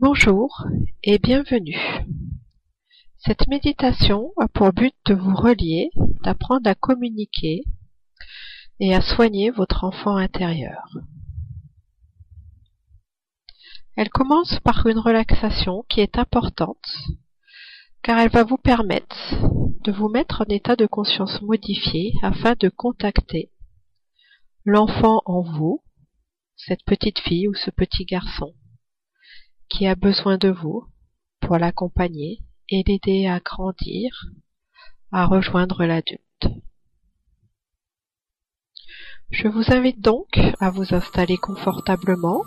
Bonjour et bienvenue. Cette méditation a pour but de vous relier, d'apprendre à communiquer et à soigner votre enfant intérieur. Elle commence par une relaxation qui est importante car elle va vous permettre de vous mettre en état de conscience modifié afin de contacter l'enfant en vous, cette petite fille ou ce petit garçon qui a besoin de vous pour l'accompagner et l'aider à grandir, à rejoindre l'adulte. Je vous invite donc à vous installer confortablement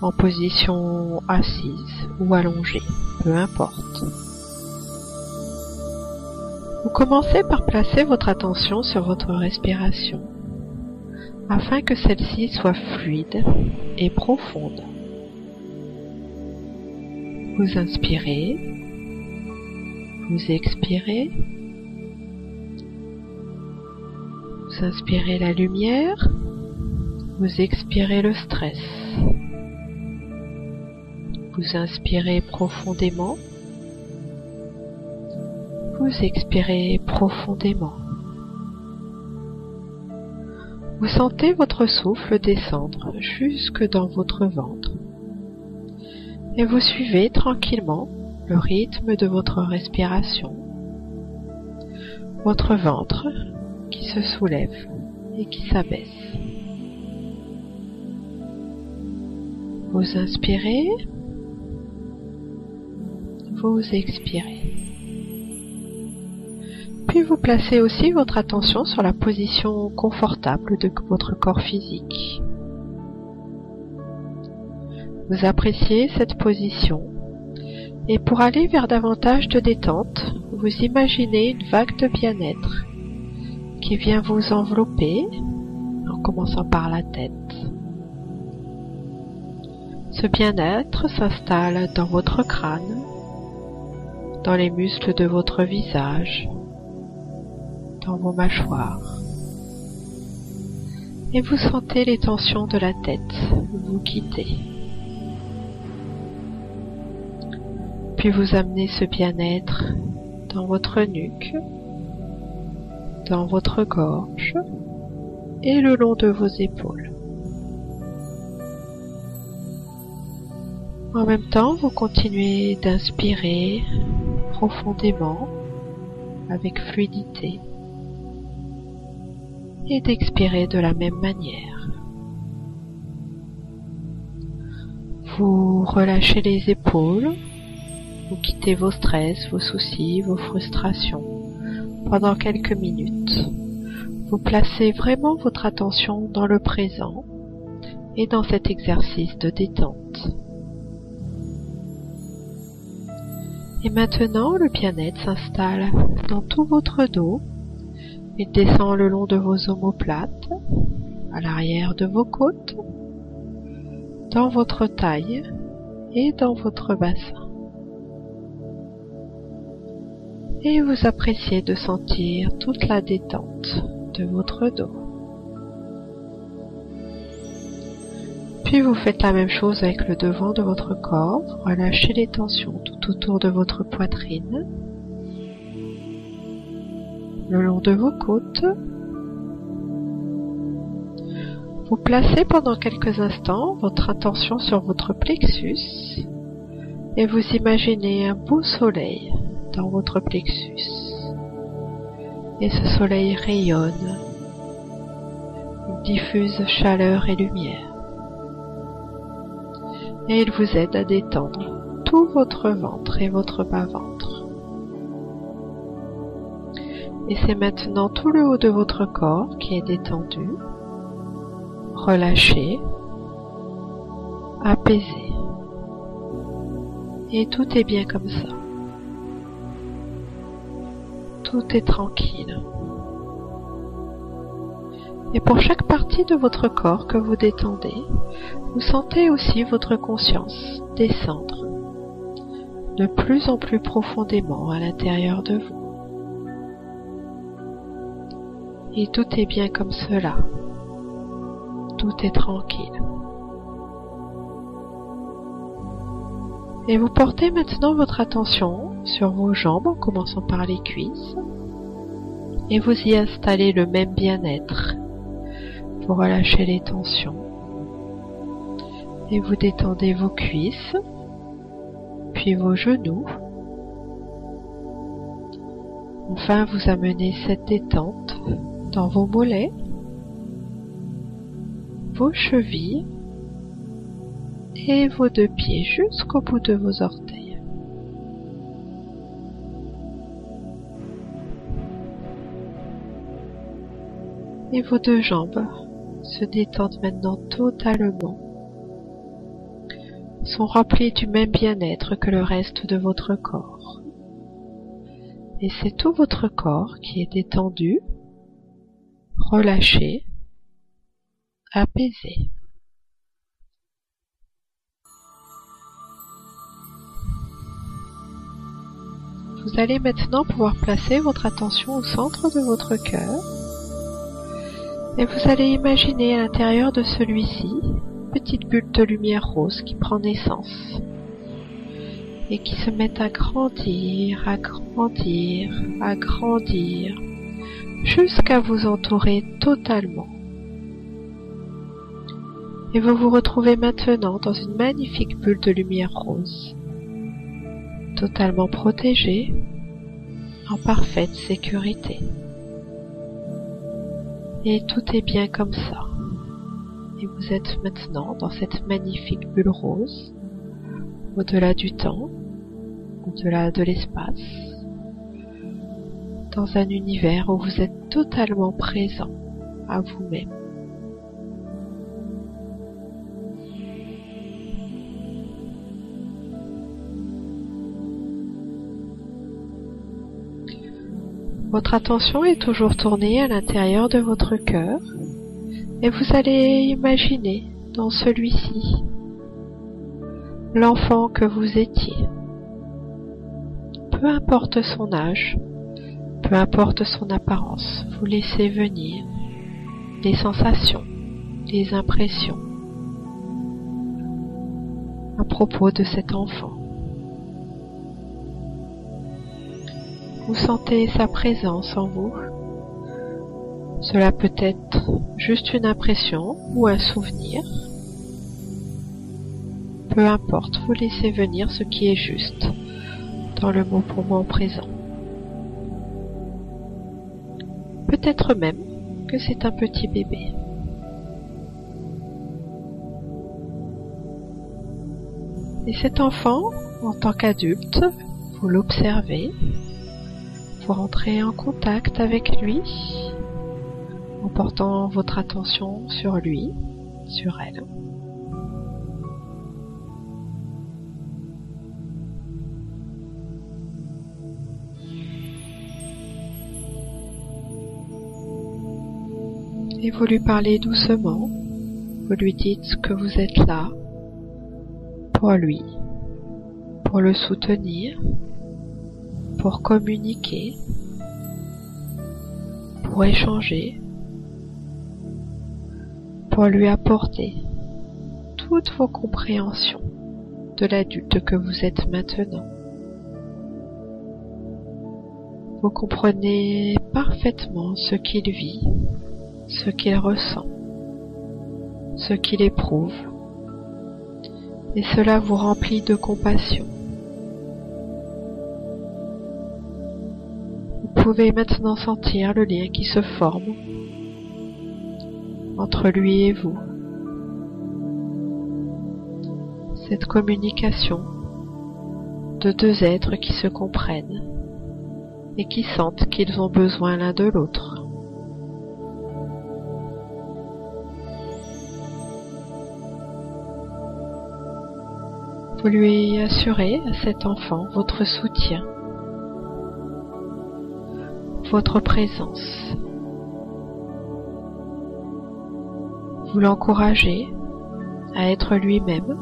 en position assise ou allongée, peu importe. Vous commencez par placer votre attention sur votre respiration afin que celle-ci soit fluide et profonde. Vous inspirez, vous expirez, vous inspirez la lumière, vous expirez le stress. Vous inspirez profondément, vous expirez profondément. Vous sentez votre souffle descendre jusque dans votre ventre et vous suivez tranquillement le rythme de votre respiration, votre ventre qui se soulève et qui s'abaisse. Vous inspirez, vous expirez. Puis vous placez aussi votre attention sur la position confortable de votre corps physique. Vous appréciez cette position et pour aller vers davantage de détente, vous imaginez une vague de bien-être qui vient vous envelopper en commençant par la tête. Ce bien-être s'installe dans votre crâne, dans les muscles de votre visage, dans vos mâchoires. Et vous sentez les tensions de la tête vous quitter. Puis vous amenez ce bien-être dans votre nuque, dans votre gorge et le long de vos épaules. En même temps, vous continuez d'inspirer profondément avec fluidité et d'expirer de la même manière. Vous relâchez les épaules, vous quittez vos stress, vos soucis, vos frustrations pendant quelques minutes. Vous placez vraiment votre attention dans le présent et dans cet exercice de détente. Et maintenant, le bien-être s'installe dans tout votre dos il descend le long de vos omoplates, à l'arrière de vos côtes, dans votre taille et dans votre bassin. Et vous appréciez de sentir toute la détente de votre dos. Puis vous faites la même chose avec le devant de votre corps, relâchez les tensions tout autour de votre poitrine le long de vos côtes. Vous placez pendant quelques instants votre attention sur votre plexus et vous imaginez un beau soleil dans votre plexus. Et ce soleil rayonne, diffuse chaleur et lumière. Et il vous aide à détendre tout votre ventre et votre bas-ventre. Et c'est maintenant tout le haut de votre corps qui est détendu, relâché, apaisé. Et tout est bien comme ça. Tout est tranquille. Et pour chaque partie de votre corps que vous détendez, vous sentez aussi votre conscience descendre de plus en plus profondément à l'intérieur de vous. Et tout est bien comme cela. Tout est tranquille. Et vous portez maintenant votre attention sur vos jambes en commençant par les cuisses. Et vous y installez le même bien-être. Vous relâchez les tensions. Et vous détendez vos cuisses, puis vos genoux. Enfin, vous amenez cette détente dans vos mollets, vos chevilles et vos deux pieds jusqu'au bout de vos orteils. Vos deux jambes se détendent maintenant totalement, sont remplies du même bien-être que le reste de votre corps. Et c'est tout votre corps qui est détendu, relâché, apaisé. Vous allez maintenant pouvoir placer votre attention au centre de votre cœur et vous allez imaginer à l'intérieur de celui-ci une petite bulle de lumière rose qui prend naissance et qui se met à grandir, à grandir, à grandir jusqu'à vous entourer totalement. Et vous vous retrouvez maintenant dans une magnifique bulle de lumière rose totalement protégé, en parfaite sécurité. Et tout est bien comme ça. Et vous êtes maintenant dans cette magnifique bulle rose, au-delà du temps, au-delà de l'espace, dans un univers où vous êtes totalement présent à vous-même. Votre attention est toujours tournée à l'intérieur de votre cœur et vous allez imaginer dans celui-ci l'enfant que vous étiez. Peu importe son âge, peu importe son apparence, vous laissez venir les sensations, les impressions à propos de cet enfant. Vous sentez sa présence en vous. Cela peut être juste une impression ou un souvenir. Peu importe, vous laissez venir ce qui est juste dans le mot pour moi présent. Peut-être même que c'est un petit bébé. Et cet enfant, en tant qu'adulte, vous l'observez pour entrer en contact avec lui en portant votre attention sur lui, sur elle. Et vous lui parlez doucement, vous lui dites que vous êtes là pour lui, pour le soutenir, pour communiquer, pour échanger, pour lui apporter toutes vos compréhensions de l'adulte que vous êtes maintenant. Vous comprenez parfaitement ce qu'il vit, ce qu'il ressent, ce qu'il éprouve, et cela vous remplit de compassion. Vous pouvez maintenant sentir le lien qui se forme entre lui et vous. Cette communication de deux êtres qui se comprennent et qui sentent qu'ils ont besoin l'un de l'autre. Vous lui assurez à cet enfant votre soutien votre présence. Vous l'encouragez à être lui-même.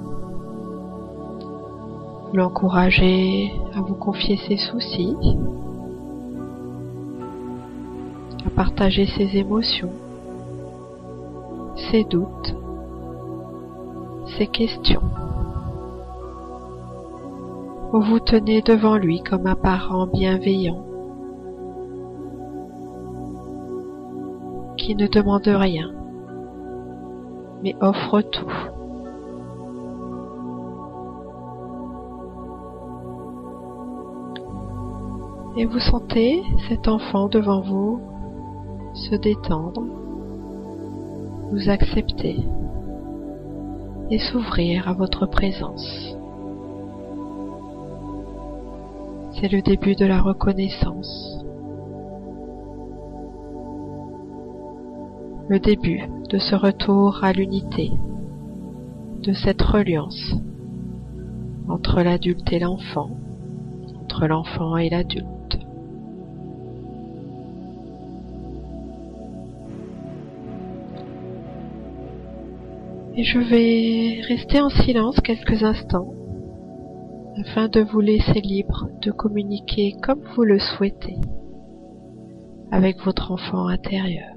Vous l'encouragez à vous confier ses soucis, à partager ses émotions, ses doutes, ses questions. Vous vous tenez devant lui comme un parent bienveillant qui ne demande rien, mais offre tout. Et vous sentez cet enfant devant vous se détendre, vous accepter et s'ouvrir à votre présence. C'est le début de la reconnaissance. Le début de ce retour à l'unité, de cette reliance entre l'adulte et l'enfant, entre l'enfant et l'adulte. Et je vais rester en silence quelques instants afin de vous laisser libre de communiquer comme vous le souhaitez avec votre enfant intérieur.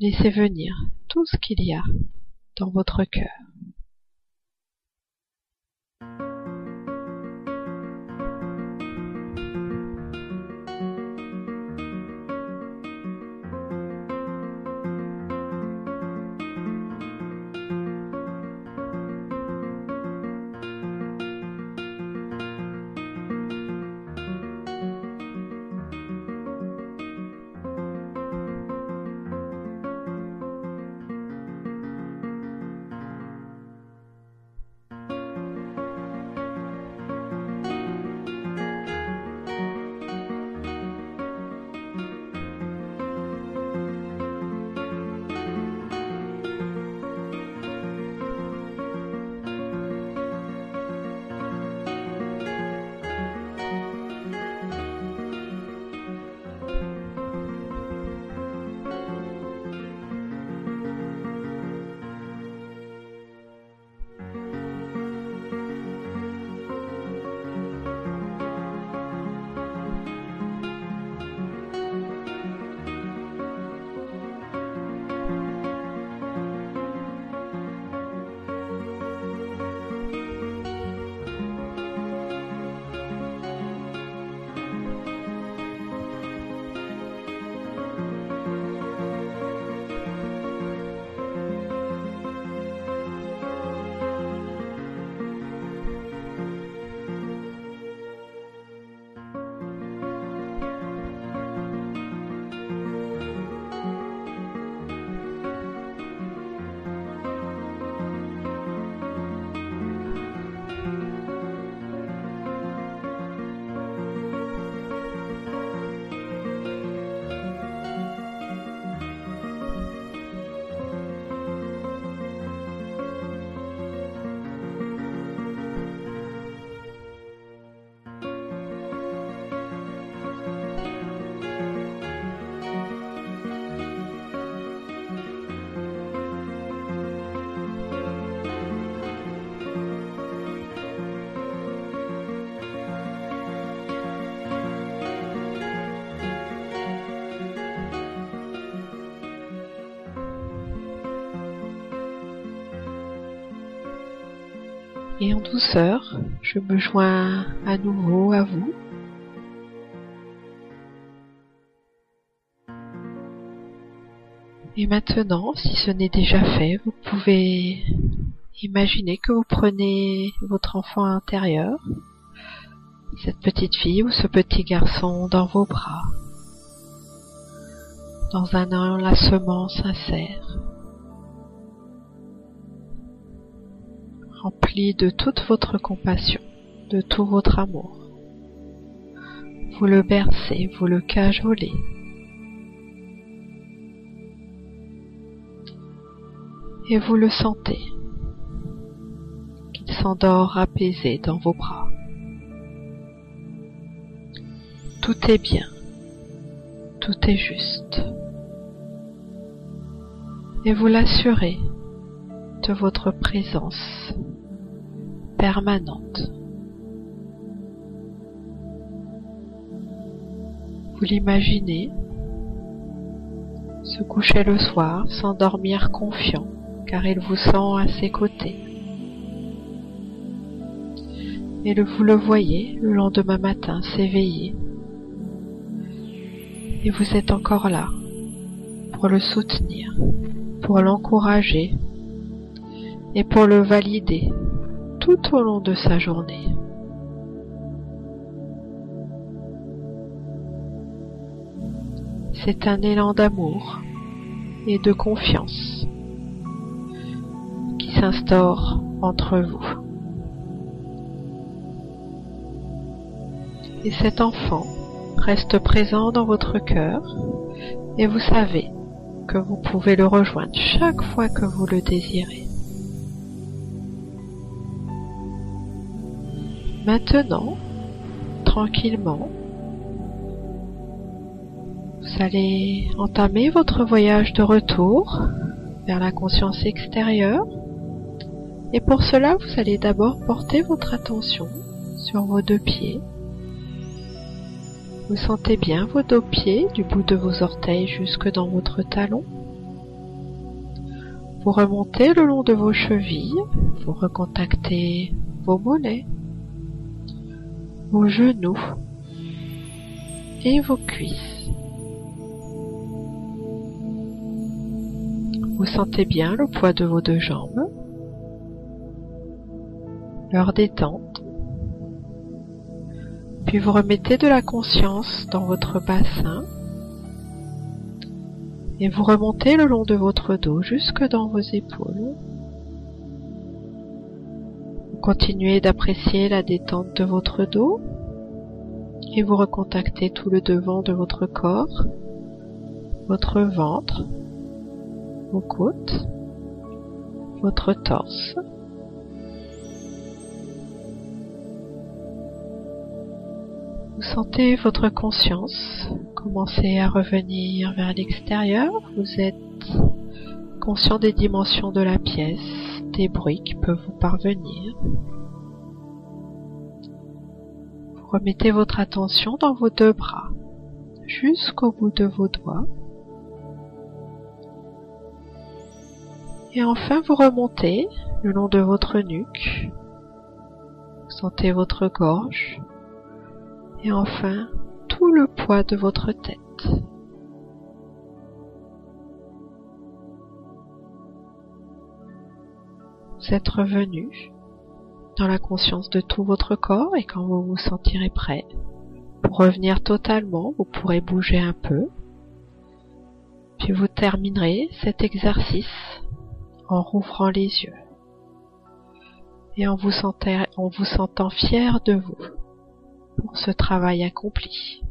Laissez venir tout ce qu'il y a dans votre cœur. Et en douceur, je me joins à nouveau à vous. Et maintenant, si ce n'est déjà fait, vous pouvez imaginer que vous prenez votre enfant intérieur, cette petite fille ou ce petit garçon dans vos bras, dans un enlacement sincère. Rempli de toute votre compassion, de tout votre amour. Vous le bercez, vous le cajolez. Et vous le sentez, qu'il s'endort apaisé dans vos bras. Tout est bien, tout est juste. Et vous l'assurez de votre présence permanente. Vous l'imaginez se coucher le soir, s'endormir confiant, car il vous sent à ses côtés. Et vous le voyez le lendemain matin s'éveiller. Et vous êtes encore là pour le soutenir, pour l'encourager et pour le valider tout au long de sa journée. C'est un élan d'amour et de confiance qui s'instaure entre vous. Et cet enfant reste présent dans votre cœur et vous savez que vous pouvez le rejoindre chaque fois que vous le désirez. Maintenant, tranquillement, vous allez entamer votre voyage de retour vers la conscience extérieure. Et pour cela, vous allez d'abord porter votre attention sur vos deux pieds. Vous sentez bien vos deux pieds du bout de vos orteils jusque dans votre talon. Vous remontez le long de vos chevilles, vous recontactez vos mollets, vos genoux et vos cuisses. Vous sentez bien le poids de vos deux jambes, leur détente, puis vous remettez de la conscience dans votre bassin et vous remontez le long de votre dos jusque dans vos épaules. Continuez d'apprécier la détente de votre dos et vous recontactez tout le devant de votre corps, votre ventre, vos côtes, votre torse. Vous sentez votre conscience commencer à revenir vers l'extérieur. Vous êtes conscient des dimensions de la pièce, des qui peuvent vous parvenir. Vous remettez votre attention dans vos deux bras, jusqu'au bout de vos doigts. Et enfin, vous remontez le long de votre nuque. Vous sentez votre gorge. Et enfin, tout le poids de votre tête. Vous êtes revenu dans la conscience de tout votre corps et quand vous vous sentirez prêt pour revenir totalement, vous pourrez bouger un peu. Puis vous terminerez cet exercice en rouvrant les yeux et en vous, sentant, en vous sentant fier de vous pour ce travail accompli.